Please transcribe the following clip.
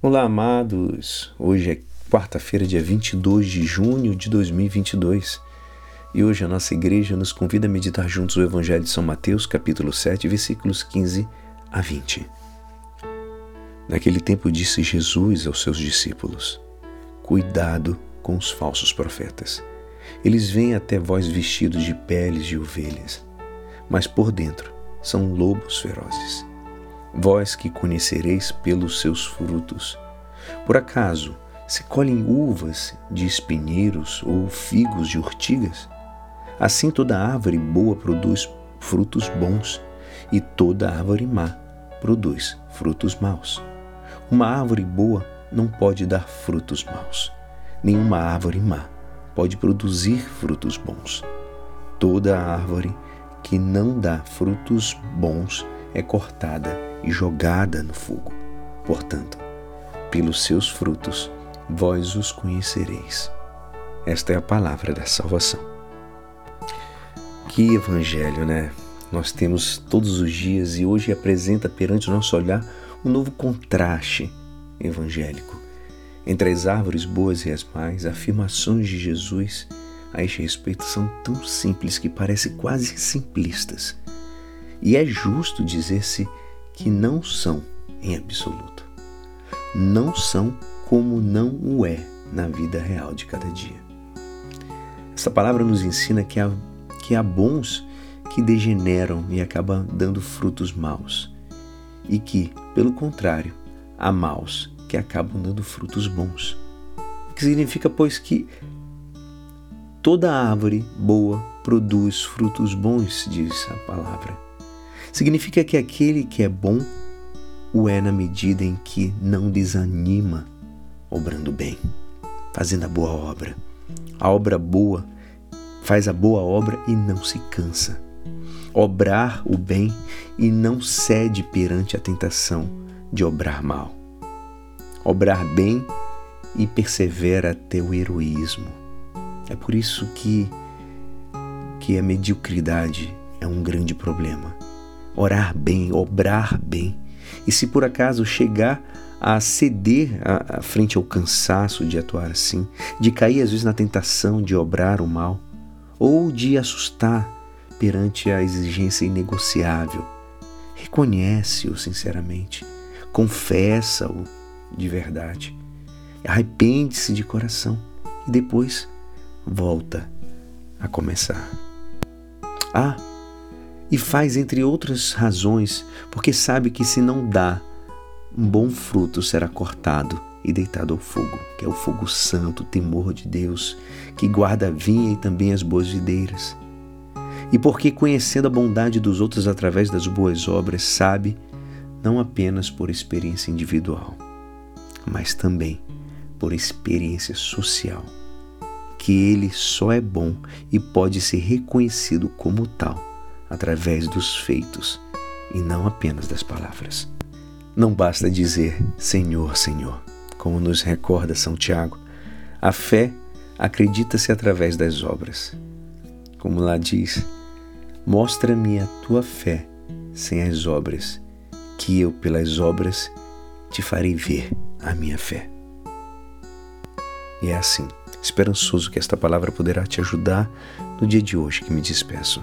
Olá, amados! Hoje é quarta-feira, dia 22 de junho de 2022 e hoje a nossa igreja nos convida a meditar juntos o Evangelho de São Mateus, capítulo 7, versículos 15 a 20. Naquele tempo disse Jesus aos seus discípulos: Cuidado com os falsos profetas. Eles vêm até vós vestidos de peles de ovelhas, mas por dentro são lobos ferozes vós que conhecereis pelos seus frutos. Por acaso se colhem uvas de espinheiros ou figos de urtigas? Assim toda árvore boa produz frutos bons, e toda árvore má produz frutos maus. Uma árvore boa não pode dar frutos maus, nenhuma árvore má pode produzir frutos bons. Toda árvore que não dá frutos bons é cortada e jogada no fogo. Portanto, pelos seus frutos vós os conhecereis. Esta é a palavra da salvação. Que evangelho, né? Nós temos todos os dias e hoje apresenta perante o nosso olhar um novo contraste evangélico entre as árvores boas e as más, afirmações de Jesus a este respeito são tão simples que parecem quase simplistas. E é justo dizer-se que não são em absoluto. Não são como não o é na vida real de cada dia. Essa palavra nos ensina que há, que há bons que degeneram e acabam dando frutos maus, e que, pelo contrário, há maus que acabam dando frutos bons. O que significa, pois, que toda árvore boa produz frutos bons, diz a palavra. Significa que aquele que é bom o é na medida em que não desanima obrando bem, fazendo a boa obra. A obra boa faz a boa obra e não se cansa. Obrar o bem e não cede perante a tentação de obrar mal. Obrar bem e persevera até o heroísmo. É por isso que que a mediocridade é um grande problema orar bem, obrar bem. E se por acaso chegar a ceder a frente ao cansaço de atuar assim, de cair às vezes na tentação de obrar o mal, ou de assustar perante a exigência inegociável, reconhece-o sinceramente, confessa-o de verdade, arrepende-se de coração e depois volta a começar. Ah, e faz entre outras razões, porque sabe que se não dá um bom fruto será cortado e deitado ao fogo, que é o fogo santo, o temor de Deus, que guarda a vinha e também as boas videiras. E porque conhecendo a bondade dos outros através das boas obras, sabe, não apenas por experiência individual, mas também por experiência social, que ele só é bom e pode ser reconhecido como tal através dos feitos e não apenas das palavras. Não basta dizer Senhor, Senhor, como nos recorda São Tiago. A fé acredita-se através das obras. Como lá diz, mostra-me a tua fé sem as obras, que eu, pelas obras, te farei ver a minha fé. E é assim, esperançoso que esta palavra poderá te ajudar no dia de hoje que me despeço.